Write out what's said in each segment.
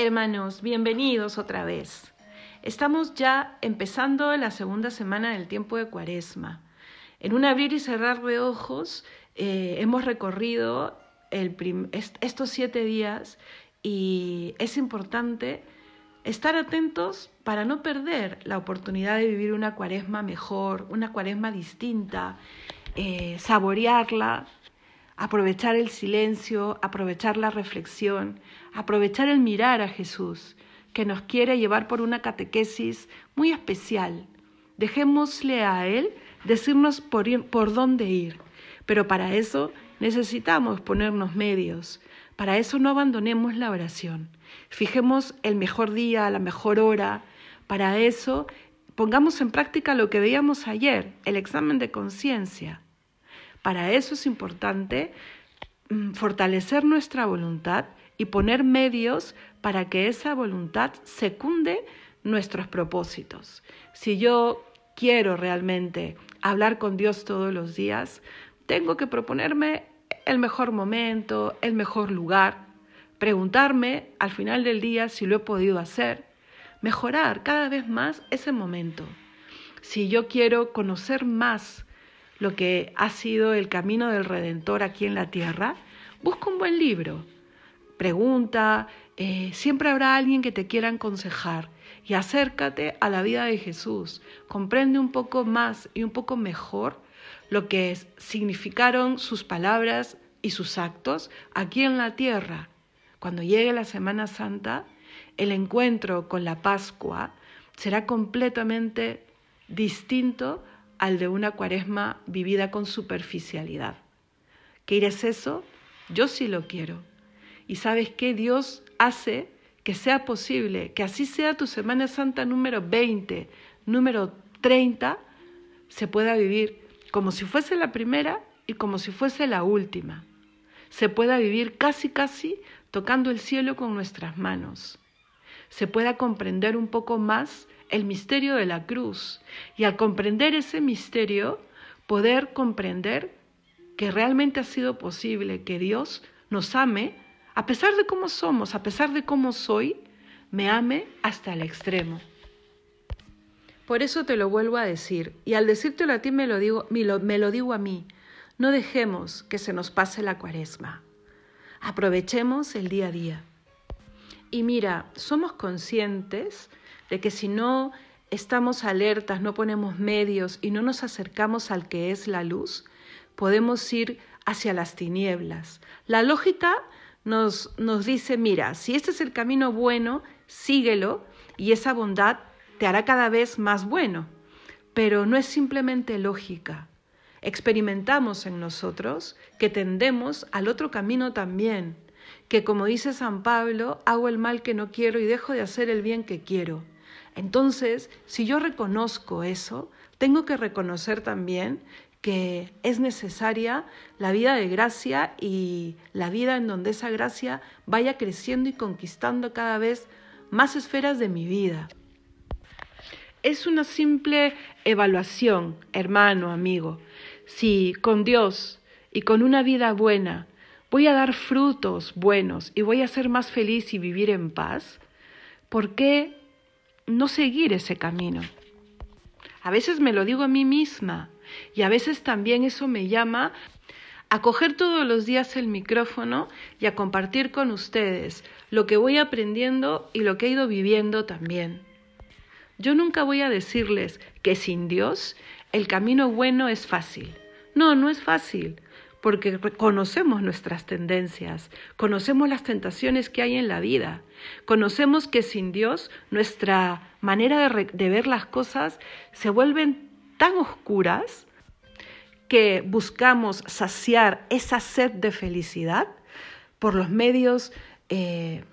Hermanos, bienvenidos otra vez. Estamos ya empezando la segunda semana del tiempo de Cuaresma. En un abrir y cerrar de ojos eh, hemos recorrido estos siete días y es importante estar atentos para no perder la oportunidad de vivir una cuaresma mejor, una cuaresma distinta, eh, saborearla, aprovechar el silencio, aprovechar la reflexión, aprovechar el mirar a Jesús, que nos quiere llevar por una catequesis muy especial. Dejémosle a Él decirnos por, por dónde ir, pero para eso necesitamos ponernos medios, para eso no abandonemos la oración. Fijemos el mejor día, la mejor hora, para eso pongamos en práctica lo que veíamos ayer, el examen de conciencia. Para eso es importante mm, fortalecer nuestra voluntad y poner medios para que esa voluntad secunde nuestros propósitos. Si yo quiero realmente hablar con Dios todos los días, tengo que proponerme el mejor momento, el mejor lugar, preguntarme al final del día si lo he podido hacer, mejorar cada vez más ese momento. Si yo quiero conocer más lo que ha sido el camino del Redentor aquí en la tierra, busca un buen libro, pregunta, eh, siempre habrá alguien que te quiera aconsejar y acércate a la vida de Jesús, comprende un poco más y un poco mejor lo que significaron sus palabras y sus actos aquí en la tierra. Cuando llegue la Semana Santa, el encuentro con la Pascua será completamente distinto al de una cuaresma vivida con superficialidad. ¿Quieres eso? Yo sí lo quiero. Y sabes qué? Dios hace que sea posible, que así sea tu Semana Santa número 20, número 30, se pueda vivir como si fuese la primera y como si fuese la última. Se pueda vivir casi, casi tocando el cielo con nuestras manos. Se pueda comprender un poco más el misterio de la cruz y al comprender ese misterio poder comprender que realmente ha sido posible que Dios nos ame a pesar de cómo somos, a pesar de cómo soy, me ame hasta el extremo. Por eso te lo vuelvo a decir, y al decírtelo a ti me lo digo, me lo, me lo digo a mí, no dejemos que se nos pase la cuaresma. Aprovechemos el día a día. Y mira, somos conscientes de que si no estamos alertas, no ponemos medios y no nos acercamos al que es la luz, podemos ir hacia las tinieblas. La lógica nos, nos dice, mira, si este es el camino bueno, síguelo y esa bondad te hará cada vez más bueno. Pero no es simplemente lógica. Experimentamos en nosotros que tendemos al otro camino también, que como dice San Pablo, hago el mal que no quiero y dejo de hacer el bien que quiero. Entonces, si yo reconozco eso, tengo que reconocer también que es necesaria la vida de gracia y la vida en donde esa gracia vaya creciendo y conquistando cada vez más esferas de mi vida. Es una simple evaluación, hermano, amigo. Si con Dios y con una vida buena voy a dar frutos buenos y voy a ser más feliz y vivir en paz, ¿por qué no seguir ese camino. A veces me lo digo a mí misma y a veces también eso me llama a coger todos los días el micrófono y a compartir con ustedes lo que voy aprendiendo y lo que he ido viviendo también. Yo nunca voy a decirles que sin Dios el camino bueno es fácil. No, no es fácil porque conocemos nuestras tendencias, conocemos las tentaciones que hay en la vida, conocemos que sin Dios nuestra manera de, ver las cosas se vuelven tan oscuras que buscamos saciar esa sed de felicidad por los medios eh,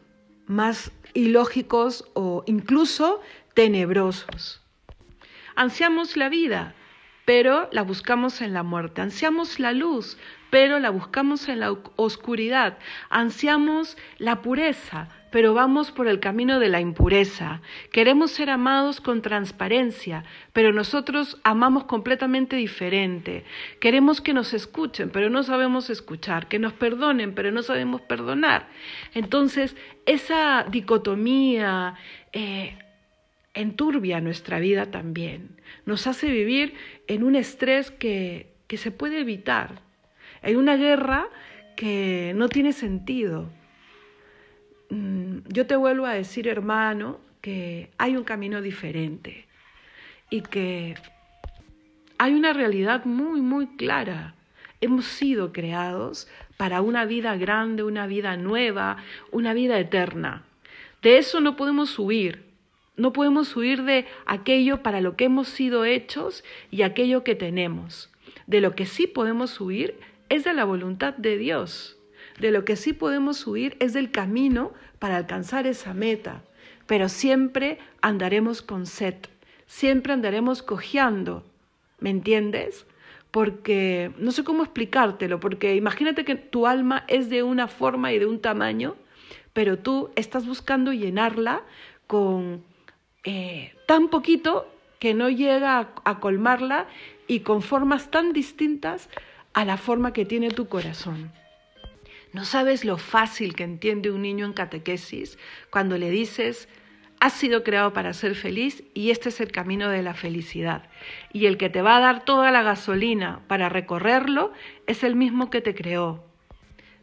más ilógicos o incluso tenebrosos. Ansiamos la vida, pero la buscamos en la muerte. Ansiamos la luz, pero la buscamos en la oscuridad. Ansiamos la pureza, pero vamos por el camino de la impureza. Queremos ser amados con transparencia, pero nosotros amamos completamente diferente. Queremos que nos escuchen, pero no sabemos escuchar, que nos perdonen, pero no sabemos perdonar. Entonces, esa dicotomía eh, enturbia nuestra vida también. Nos hace vivir en un estrés que, que se puede evitar, en una guerra que no tiene sentido. Mm, yo te vuelvo a decir, hermano, que hay un camino diferente y que hay una realidad muy, muy clara. Hemos sido creados para una vida grande, una vida nueva, una vida eterna. De eso no podemos huir. No podemos huir de aquello para lo que hemos sido hechos y aquello que tenemos. De lo que sí podemos huir es de la voluntad de Dios. De lo que sí podemos huir es del camino para alcanzar esa meta. Pero siempre andaremos con sed, siempre andaremos cojeando. ¿Me entiendes? Porque no sé cómo explicártelo, porque imagínate que tu alma es de una forma y de un tamaño, pero tú estás buscando llenarla con eh, tan poquito que no llega a colmarla y con formas tan distintas a la forma que tiene tu corazón. No sabes lo fácil que entiende un niño en catequesis cuando le dices, has sido creado para ser feliz y este es el camino de la felicidad. Y el que te va a dar toda la gasolina para recorrerlo es el mismo que te creó.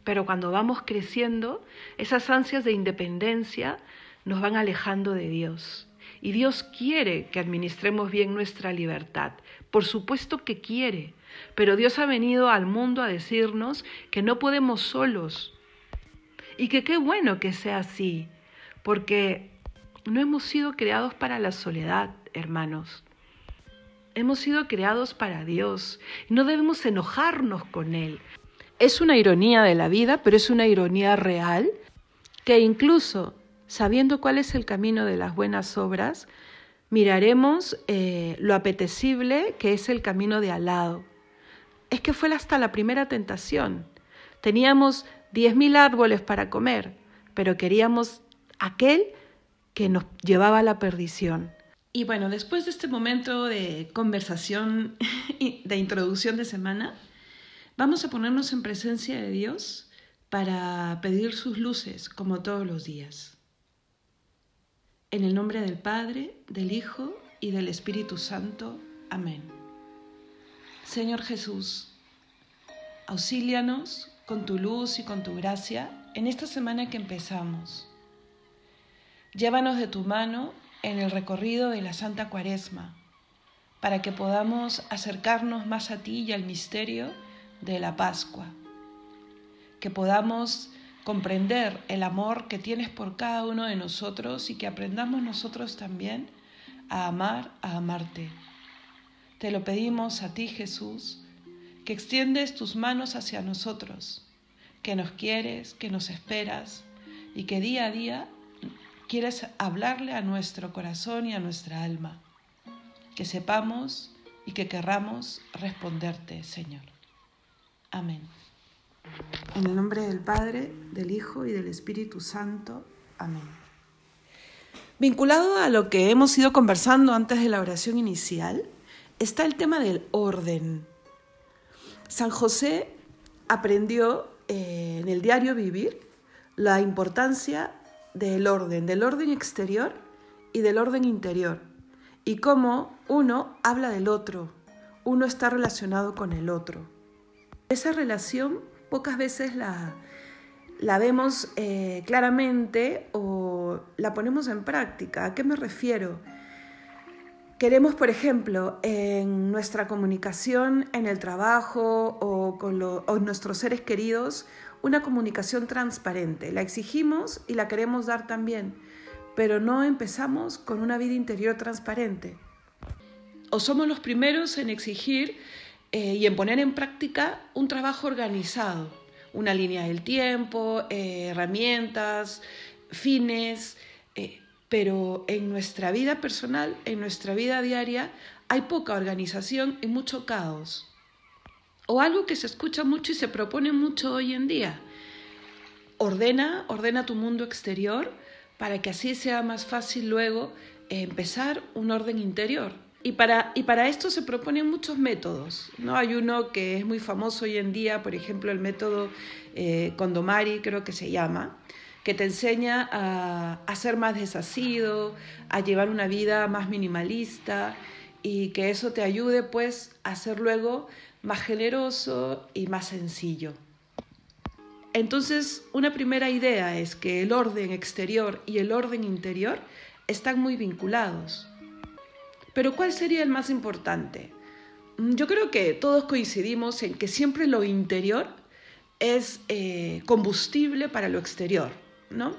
Pero cuando vamos creciendo, esas ansias de independencia nos van alejando de Dios. Y Dios quiere que administremos bien nuestra libertad. Por supuesto que quiere. Pero Dios ha venido al mundo a decirnos que no podemos solos. Y que qué bueno que sea así. Porque no hemos sido creados para la soledad, hermanos. Hemos sido creados para Dios. No debemos enojarnos con Él. Es una ironía de la vida, pero es una ironía real que incluso sabiendo cuál es el camino de las buenas obras, miraremos eh, lo apetecible que es el camino de al lado. Es que fue hasta la primera tentación. Teníamos diez mil árboles para comer, pero queríamos aquel que nos llevaba a la perdición. Y bueno, después de este momento de conversación de introducción de semana, vamos a ponernos en presencia de Dios para pedir sus luces como todos los días. En el nombre del Padre, del Hijo y del Espíritu Santo. Amén. Señor Jesús, auxílianos con tu luz y con tu gracia en esta semana que empezamos. Llévanos de tu mano en el recorrido de la Santa Cuaresma, para que podamos acercarnos más a ti y al misterio de la Pascua, que podamos comprender el amor que tienes por cada uno de nosotros y que aprendamos nosotros también a amar, a amarte. Te lo pedimos a ti, Jesús, que extiendes tus manos hacia nosotros, que nos quieres, que nos esperas y que día a día quieres hablarle a nuestro corazón y a nuestra alma. Que sepamos y que querramos responderte, Señor. Amén. En el nombre del Padre, del Hijo y del Espíritu Santo. Amén. Vinculado a lo que hemos ido conversando antes de la oración inicial, está el tema del orden. San José aprendió eh, en el diario vivir la importancia del orden, del orden exterior y del orden interior, y cómo uno habla del otro, uno está relacionado con el otro. Esa relación pocas veces la, la vemos eh, claramente o la ponemos en práctica. ¿A qué me refiero? Queremos, por ejemplo, en nuestra comunicación en el trabajo o con nuestros seres queridos, una comunicación transparente. La exigimos y la queremos dar también, pero no empezamos con una vida interior transparente. O somos los primeros en exigir eh, y en poner en práctica un trabajo organizado, una línea del tiempo, eh, herramientas, fines, eh, pero en nuestra vida personal, en nuestra vida diaria, hay poca organización y mucho caos. O algo que se escucha mucho y se propone mucho hoy en día. ordena, ordena tu mundo exterior para que así sea más fácil luego empezar un orden interior. Y para, esto se proponen muchos métodos. ¿no? Hay uno que es muy famoso hoy en día, por ejemplo, el método eh, Condomari, creo que se llama, que te enseña a, a ser más desasido, a llevar una vida más minimalista y que eso te ayude pues a ser luego más generoso y más sencillo. Entonces, una primera idea es que el orden exterior y el orden interior están muy vinculados. Pero ¿cuál sería el más importante? Mm, yo creo que todos coincidimos en que siempre lo interior es eh, combustible para lo exterior, ¿no?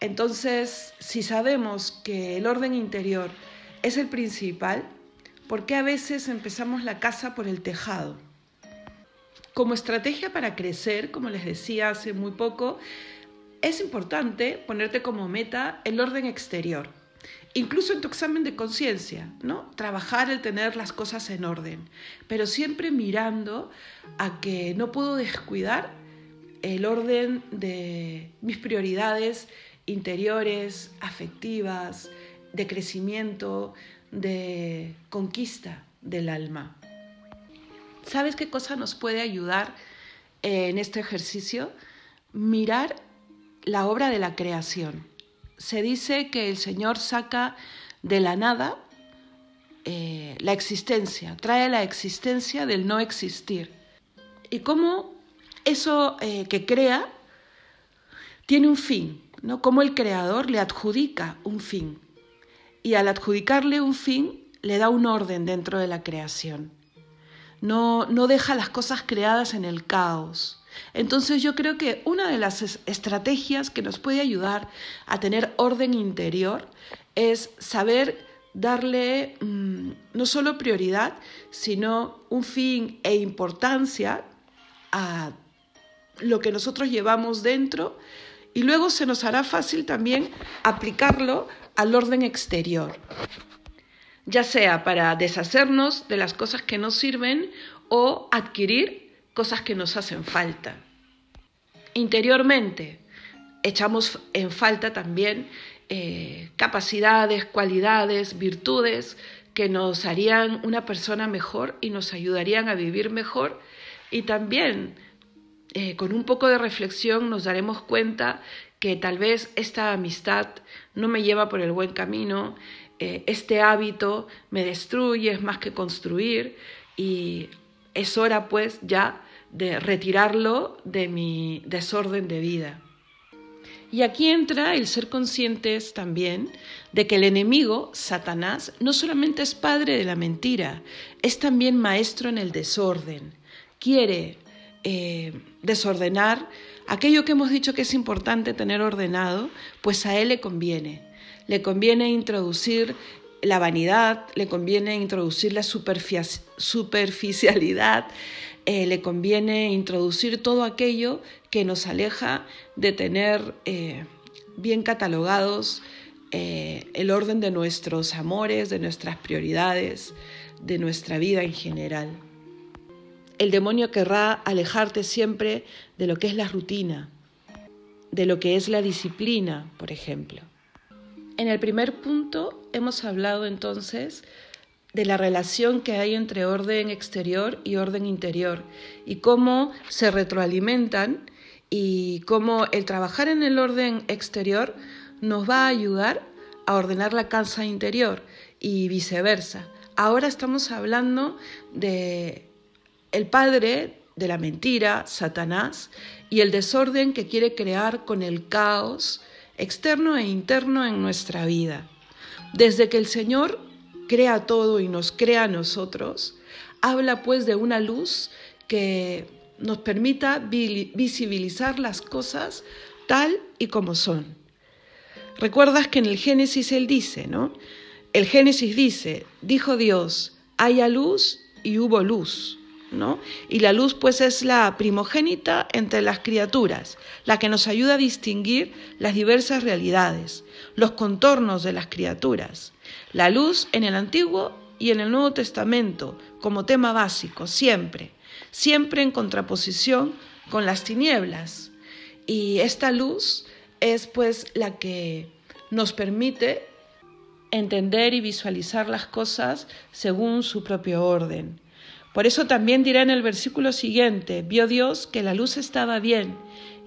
Entonces, si sabemos que el orden interior es el principal, ¿por qué a veces empezamos la casa por el tejado? Como estrategia para crecer, como les decía hace muy poco, es importante ponerte como meta el orden exterior, incluso en tu examen de conciencia, ¿no? Trabajar el tener las cosas en orden, pero siempre mirando a que no puedo descuidar el orden de mis prioridades interiores, afectivas, de crecimiento, de conquista del alma. ¿Sabes qué cosa nos puede ayudar en este ejercicio? Mirar la obra de la creación. Se dice que el Señor saca de la nada eh, la existencia, trae la existencia del no existir. Y cómo eso eh, que crea tiene un fin, ¿no? Cómo el creador le adjudica un fin. Y al adjudicarle un fin, le da un orden dentro de la creación no, deja las cosas creadas en el caos. Entonces yo creo que una de las estrategias que nos puede ayudar a tener orden interior es saber darle mm, no solo prioridad, sino un fin e importancia a lo que nosotros llevamos dentro y luego se nos hará fácil también aplicarlo al orden exterior ya sea para deshacernos de las cosas que nos sirven o adquirir cosas que nos hacen falta. Interiormente, echamos en falta también eh, capacidades, cualidades, virtudes que nos harían una persona mejor y nos ayudarían a vivir mejor y también eh, con un poco de reflexión nos daremos cuenta que tal vez esta amistad no me lleva por el buen camino, eh, este hábito me destruye, es más que construir y es hora pues ya de retirarlo de mi desorden de vida. Y aquí entra el ser conscientes también de que el enemigo, Satanás, no solamente es padre de la mentira, es también maestro en el desorden. Quiere eh, desordenar aquello que hemos dicho que es importante tener ordenado, pues a él le conviene le conviene introducir la vanidad, le conviene introducir la superficialidad, eh, le conviene introducir todo aquello que nos aleja de tener eh, bien catalogados eh, el orden de nuestros amores, de nuestras prioridades, de nuestra vida en general. El demonio querrá alejarte siempre de lo que es la rutina, de lo que es la disciplina, por ejemplo. En el primer punto hemos hablado entonces de la relación que hay entre orden exterior y orden interior y cómo se retroalimentan y cómo el trabajar en el orden exterior nos va a ayudar a ordenar la casa interior y viceversa. Ahora estamos hablando de el padre de la mentira, Satanás, y el desorden que quiere crear con el caos externo e interno en nuestra vida. Desde que el Señor crea todo y nos crea a nosotros, habla pues de una luz que nos permita visibilizar las cosas tal y como son. Recuerdas que en el Génesis él dice, ¿no? El Génesis dice, dijo Dios, haya luz y hubo luz. Y la luz pues es la primogénita entre las criaturas, la que nos ayuda a distinguir las diversas realidades, los contornos de las criaturas. La luz en el Antiguo y en el Nuevo Testamento como tema básico, siempre, siempre en contraposición con las tinieblas. Y esta luz es pues la que nos permite entender y visualizar las cosas según su propio orden. Por eso también dirá en el versículo siguiente, vio Dios que la luz estaba bien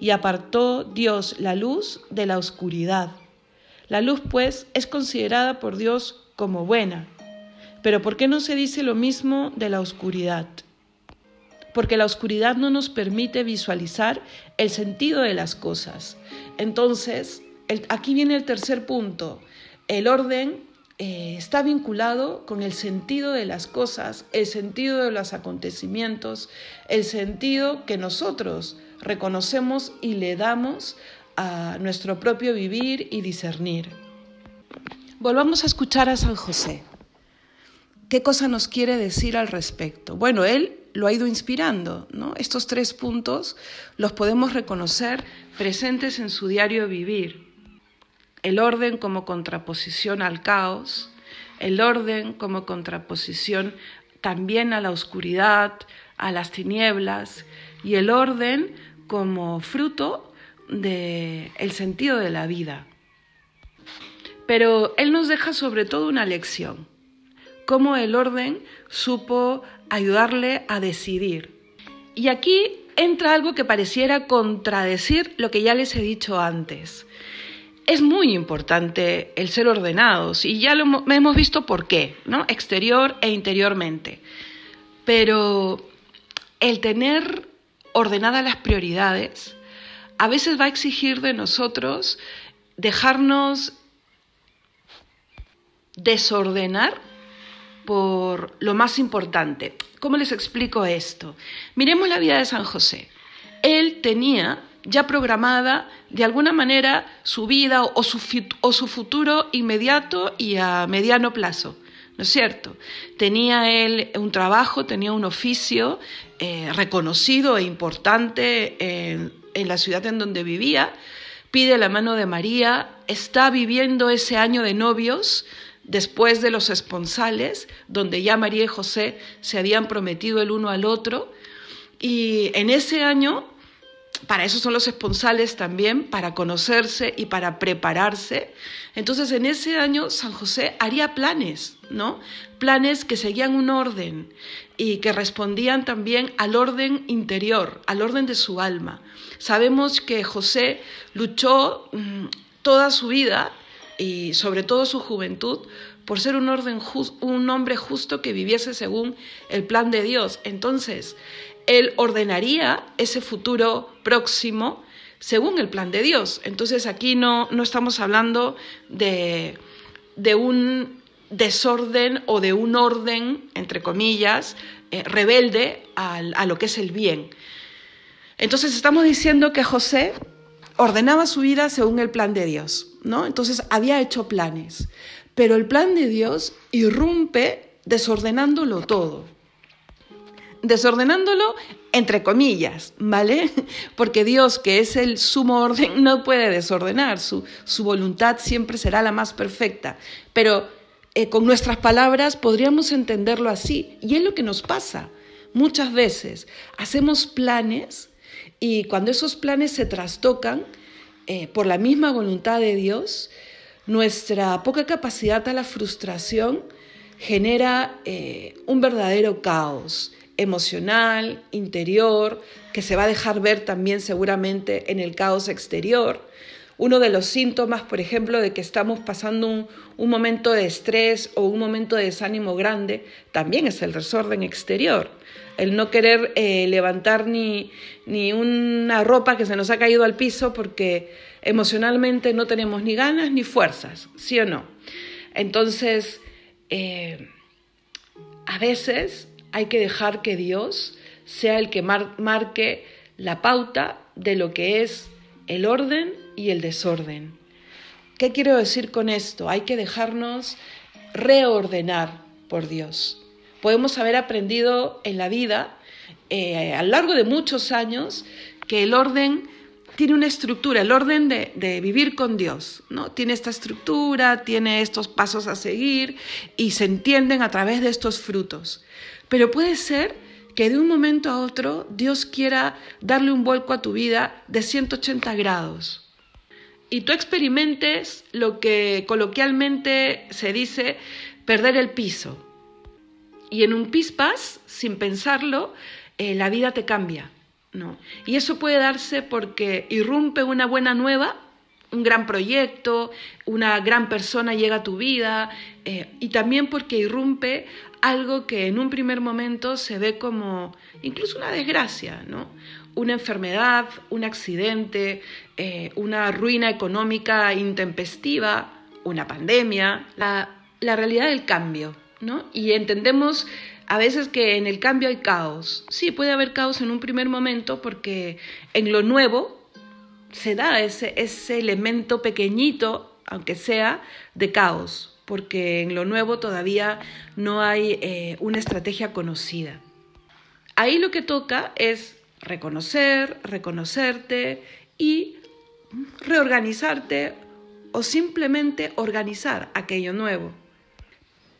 y apartó Dios la luz de la oscuridad. La luz, pues, es considerada por Dios como buena. Pero ¿por qué no se dice lo mismo de la oscuridad? Porque la oscuridad no nos permite visualizar el sentido de las cosas. Entonces, aquí viene el tercer punto. El orden eh, está vinculado con el sentido de las cosas, el sentido de los acontecimientos, el sentido que nosotros reconocemos y le damos a nuestro propio vivir y discernir. Volvamos a escuchar a San José. ¿Qué cosa nos quiere decir al respecto? Bueno, él lo ha ido inspirando, ¿no? Estos tres puntos los podemos reconocer presentes en su diario vivir. El orden como contraposición al caos, el orden como contraposición también a la oscuridad, a las tinieblas, y el orden como fruto del el sentido de la vida. Pero él nos deja sobre todo una lección, cómo el orden supo ayudarle a decidir. Y aquí entra algo que pareciera contradecir lo que ya les he dicho antes. Es muy importante el ser ordenados y ya lo hemos visto por qué, ¿no? Exterior e interiormente. Pero el tener ordenadas las prioridades a veces va a exigir de nosotros dejarnos desordenar por lo más importante. ¿Cómo les explico esto? Miremos la vida de San José. Él tenía ya programada de alguna manera su vida o su, futuro inmediato y a mediano plazo. ¿no es cierto? Tenía él un trabajo, tenía un oficio eh, reconocido e importante en la ciudad en donde vivía, pide la mano de María, está viviendo ese año de novios después de los esponsales, donde ya María y José se habían prometido el uno al otro, y en ese año, para eso son los esponsales también, para conocerse y para prepararse, entonces en ese año San José haría planes, ¿no? Planes que seguían un orden y que respondían también al orden interior, al orden de su alma. Sabemos que José luchó mm, toda su vida y sobre todo su juventud por ser un, orden un hombre justo que viviese según el plan de Dios. Entonces, él ordenaría ese futuro próximo según el plan de Dios. Entonces aquí no, no estamos hablando de, de un desorden o de un orden, entre comillas, eh, rebelde a lo que es el bien. Entonces estamos diciendo que José ordenaba su vida según el plan de Dios, ¿no? Entonces había hecho planes, pero el plan de Dios irrumpe desordenándolo todo. Desordenándolo entre comillas, ¿vale? Porque Dios, que es el sumo orden, no puede desordenar, su, su voluntad siempre será la más perfecta. Pero eh, con nuestras palabras podríamos entenderlo así. Y es lo que nos pasa. Muchas veces hacemos planes y cuando esos planes se trastocan eh, por la misma voluntad de Dios, nuestra poca capacidad a la frustración genera eh, un verdadero caos emocional, interior, que se va a dejar ver también seguramente en el caos exterior. Uno de los síntomas, por ejemplo, de que estamos pasando un, momento de estrés o un momento de desánimo grande, también es el desorden exterior. El no querer eh, levantar ni, ni una ropa que se nos ha caído al piso porque emocionalmente no tenemos ni ganas ni fuerzas, ¿sí o no? Entonces, eh, a veces hay que dejar que Dios sea el que marque la pauta de lo que es el orden y el desorden. ¿Qué quiero decir con esto? Hay que dejarnos reordenar por Dios. Podemos haber aprendido en la vida, eh, a lo largo de muchos años, que el orden tiene una estructura, el orden de, de, vivir con Dios, ¿no? Tiene esta estructura, tiene estos pasos a seguir y se entienden a través de estos frutos. Pero puede ser que de un momento a otro Dios quiera darle un vuelco a tu vida de 180 grados. Y tú experimentes lo que coloquialmente se dice perder el piso. Y en un pispas, sin pensarlo, eh, la vida te cambia. ¿no? Y eso puede darse porque irrumpe una buena nueva, un gran proyecto, una gran persona llega a tu vida, eh, y también porque irrumpe algo que en un primer momento se ve como incluso una desgracia, ¿no? Una enfermedad, un accidente, eh, una ruina económica intempestiva, una pandemia, la, realidad del cambio, ¿no? Y entendemos a veces que en el cambio hay caos. Sí, puede haber caos en un primer momento porque en lo nuevo se da ese elemento pequeñito, aunque sea, de caos porque en lo nuevo todavía no hay eh, una estrategia conocida. Ahí lo que toca es reconocer, reconocerte y reorganizarte o simplemente organizar aquello nuevo.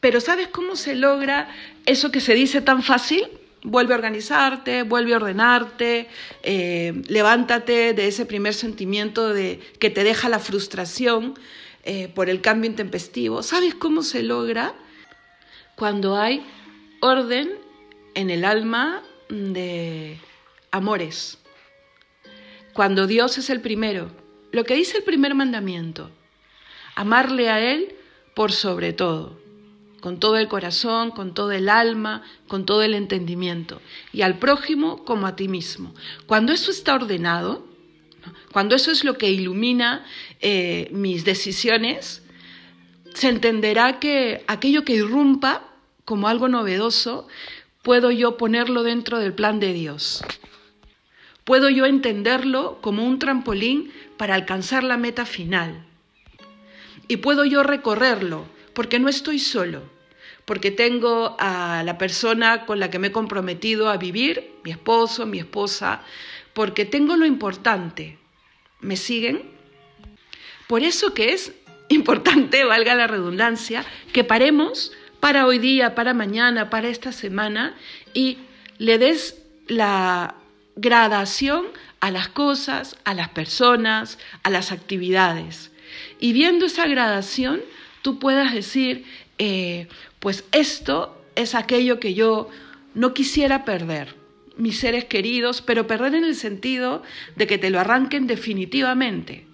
Pero ¿sabes cómo se logra eso que se dice tan fácil? Vuelve a organizarte, vuelve a ordenarte, eh, levántate de ese primer sentimiento de que te deja la frustración eh, por el cambio intempestivo. ¿Sabes cómo se logra? Cuando hay orden en el alma de amores. Cuando Dios es el primero. Lo que dice el primer mandamiento. Amarle a Él por sobre todo. Con todo el corazón, con todo el alma, con todo el entendimiento. Y al prójimo como a ti mismo. Cuando eso está ordenado, cuando eso es lo que ilumina eh, mis decisiones, se entenderá que aquello que irrumpa como algo novedoso, puedo yo ponerlo dentro del plan de Dios. Puedo yo entenderlo como un trampolín para alcanzar la meta final. Y puedo yo recorrerlo, porque no estoy solo, porque tengo a la persona con la que me he comprometido a vivir, mi esposo, mi esposa, porque tengo lo importante, ¿Me siguen? Por eso que es importante, valga la redundancia, que paremos para hoy día, para mañana, para esta semana y le des la gradación a las cosas, a las personas, a las actividades. Y viendo esa gradación, tú puedas decir, eh, pues esto es aquello que yo no quisiera perder mis seres queridos, pero perder en el sentido de que te lo arranquen definitivamente.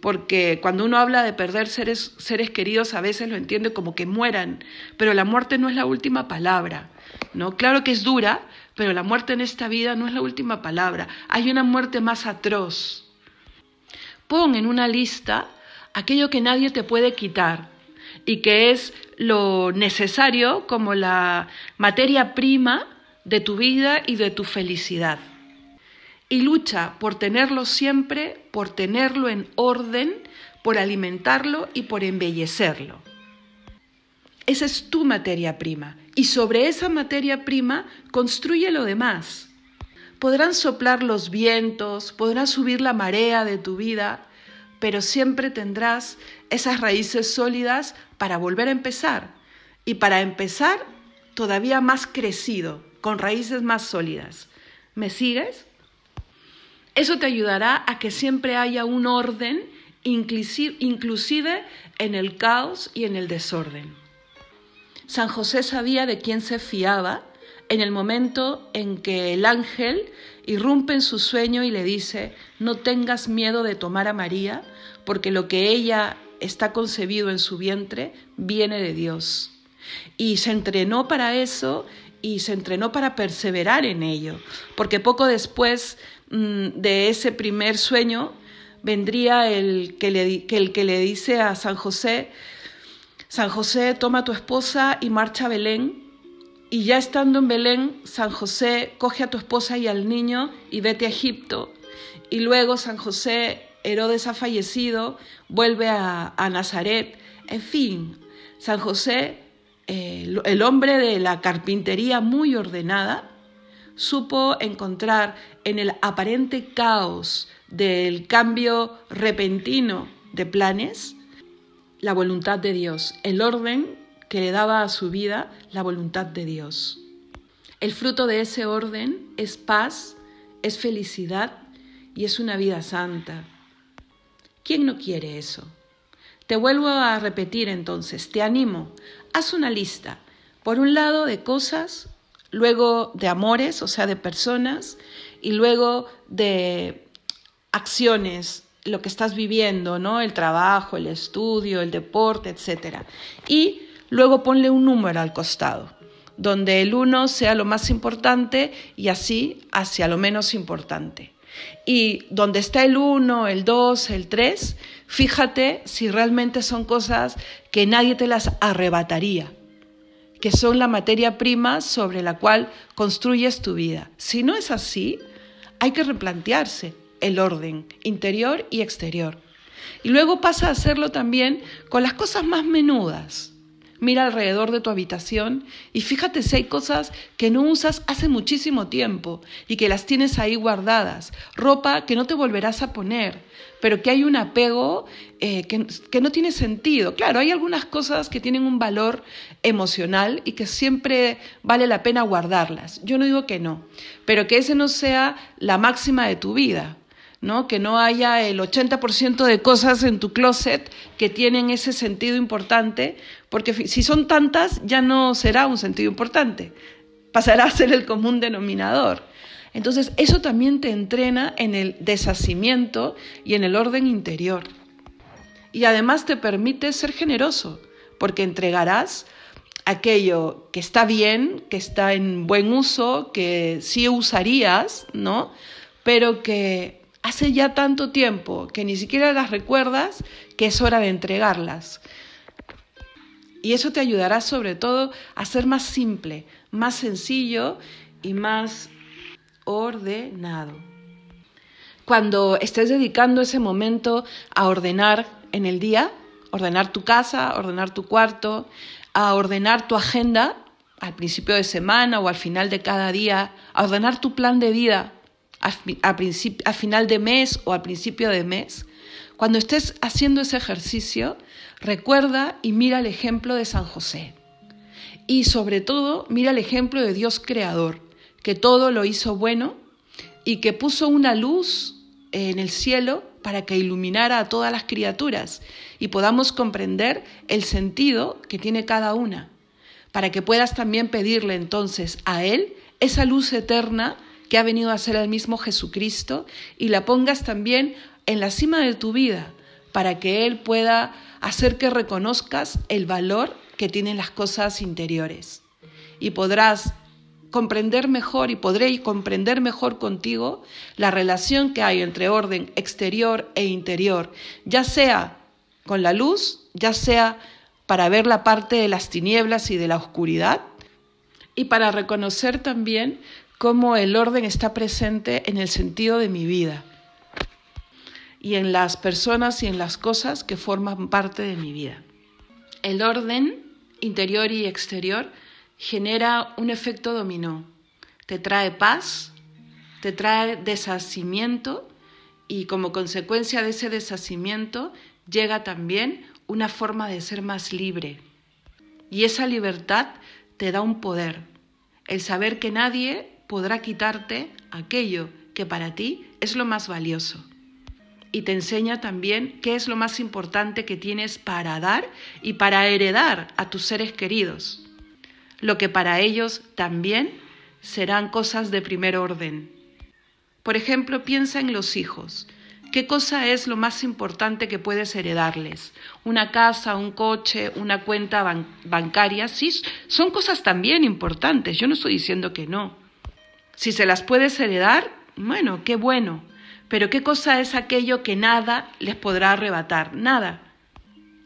Porque cuando uno habla de perder seres, seres queridos, a veces lo entiende como que mueran, pero la muerte no es la última palabra. ¿no? Claro que es dura, pero la muerte en esta vida no es la última palabra. Hay una muerte más atroz. Pon en una lista aquello que nadie te puede quitar y que es lo necesario como la materia prima de tu vida y de tu felicidad. Y lucha por tenerlo siempre, por tenerlo en orden, por alimentarlo y por embellecerlo. Esa es tu materia prima. Y sobre esa materia prima construye lo demás. Podrán soplar los vientos, podrá subir la marea de tu vida, pero siempre tendrás esas raíces sólidas para volver a empezar. Y para empezar todavía más crecido, con raíces más sólidas. ¿Me sigues? Eso te ayudará a que siempre haya un orden, inclusive en el caos y en el desorden. San José sabía de quién se fiaba en el momento en que el ángel irrumpe en su sueño y le dice, no tengas miedo de tomar a María, porque lo que ella está concebido en su vientre viene de Dios. Y se entrenó para eso y se entrenó para perseverar en ello, porque poco después mm, de ese primer sueño vendría el que, le, el que le dice a San José, San José, toma a tu esposa y marcha a Belén. Y ya estando en Belén, San José coge a tu esposa y al niño y vete a Egipto. Y luego San José, Herodes ha fallecido, vuelve a, a Nazaret. En fin, San José el hombre de la carpintería muy ordenada supo encontrar en el aparente caos del cambio repentino de planes la voluntad de Dios, el orden que le daba a su vida la voluntad de Dios. El fruto de ese orden es paz, es felicidad y es una vida santa. ¿Quién no quiere eso? Te vuelvo a repetir entonces, te animo, haz una lista, por un lado de cosas, luego de amores, o sea, de personas, y luego de acciones, lo que estás viviendo, ¿no? El trabajo, el estudio, el deporte, etc. Y luego ponle un número al costado, donde el uno sea lo más importante y así hacia lo menos importante. Y donde está el 1, el 2, el 3, fíjate si realmente son cosas que nadie te las arrebataría, que son la materia prima sobre la cual construyes tu vida. Si no es así, hay que replantearse el orden interior y exterior. Y luego pasa a hacerlo también con las cosas más menudas. Mira alrededor de tu habitación y fíjate si hay cosas que no usas hace muchísimo tiempo y que las tienes ahí guardadas. Ropa que no te volverás a poner, pero que hay un apego eh, que, que no tiene sentido. Claro, hay algunas cosas que tienen un valor emocional y que siempre vale la pena guardarlas. Yo no digo que no, pero que ese no sea la máxima de tu vida. ¿No? Que no haya el 80% de cosas en tu closet que tienen ese sentido importante, porque si son tantas ya no será un sentido importante, pasará a ser el común denominador. Entonces, eso también te entrena en el deshacimiento y en el orden interior. Y además te permite ser generoso, porque entregarás aquello que está bien, que está en buen uso, que sí usarías, ¿no? Pero que hace ya tanto tiempo que ni siquiera las recuerdas que es hora de entregarlas. Y eso te ayudará sobre todo a ser más simple, más sencillo y más ordenado. Cuando estés dedicando ese momento a ordenar en el día, ordenar tu casa, ordenar tu cuarto, a ordenar tu agenda al principio de semana o al final de cada día, a ordenar tu plan de vida, a, final de mes o al principio de mes, cuando estés haciendo ese ejercicio, recuerda y mira el ejemplo de San José. Y sobre todo, mira el ejemplo de Dios Creador, que todo lo hizo bueno y que puso una luz en el cielo para que iluminara a todas las criaturas y podamos comprender el sentido que tiene cada una, para que puedas también pedirle entonces a Él esa luz eterna que ha venido a ser el mismo Jesucristo y la pongas también en la cima de tu vida para que Él pueda hacer que reconozcas el valor que tienen las cosas interiores. Y podrás comprender mejor y podré comprender mejor contigo la relación que hay entre orden exterior e interior, ya sea con la luz, ya sea para ver la parte de las tinieblas y de la oscuridad, y para reconocer también cómo el orden está presente en el sentido de mi vida y en las personas y en las cosas que forman parte de mi vida. El orden interior y exterior genera un efecto dominó. Te trae paz, te trae deshacimiento y como consecuencia de ese deshacimiento llega también una forma de ser más libre. Y esa libertad te da un poder, el saber que nadie podrá quitarte aquello que para ti es lo más valioso. Y te enseña también qué es lo más importante que tienes para dar y para heredar a tus seres queridos, lo que para ellos también serán cosas de primer orden. Por ejemplo, piensa en los hijos. ¿Qué cosa es lo más importante que puedes heredarles? Una casa, un coche, una cuenta bancaria, sí, son cosas también importantes. Yo no estoy diciendo que no. Si se las puedes heredar, bueno, qué bueno. Pero ¿qué cosa es aquello que nada les podrá arrebatar? Nada.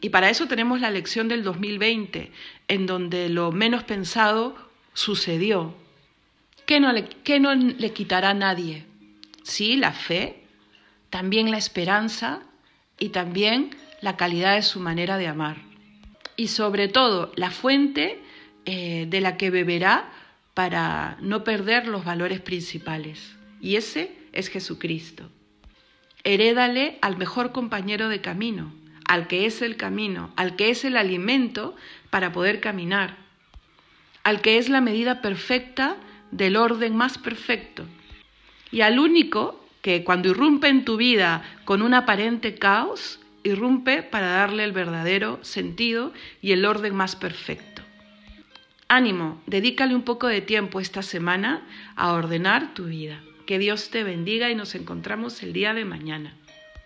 Y para eso tenemos la lección del 2020, en donde lo menos pensado sucedió. ¿Qué no le, no le quitará a nadie? Sí, la fe, también la esperanza y también la calidad de su manera de amar. Y sobre todo, la fuente eh, de la que beberá para no perder los valores principales. Y ese es Jesucristo. Herédale al mejor compañero de camino, al que es el camino, al que es el alimento para poder caminar, al que es la medida perfecta del orden más perfecto, y al único que cuando irrumpe en tu vida con un aparente caos, irrumpe para darle el verdadero sentido y el orden más perfecto. Ánimo, dedícale un poco de tiempo esta semana a ordenar tu vida. Que Dios te bendiga y nos encontramos el día de mañana.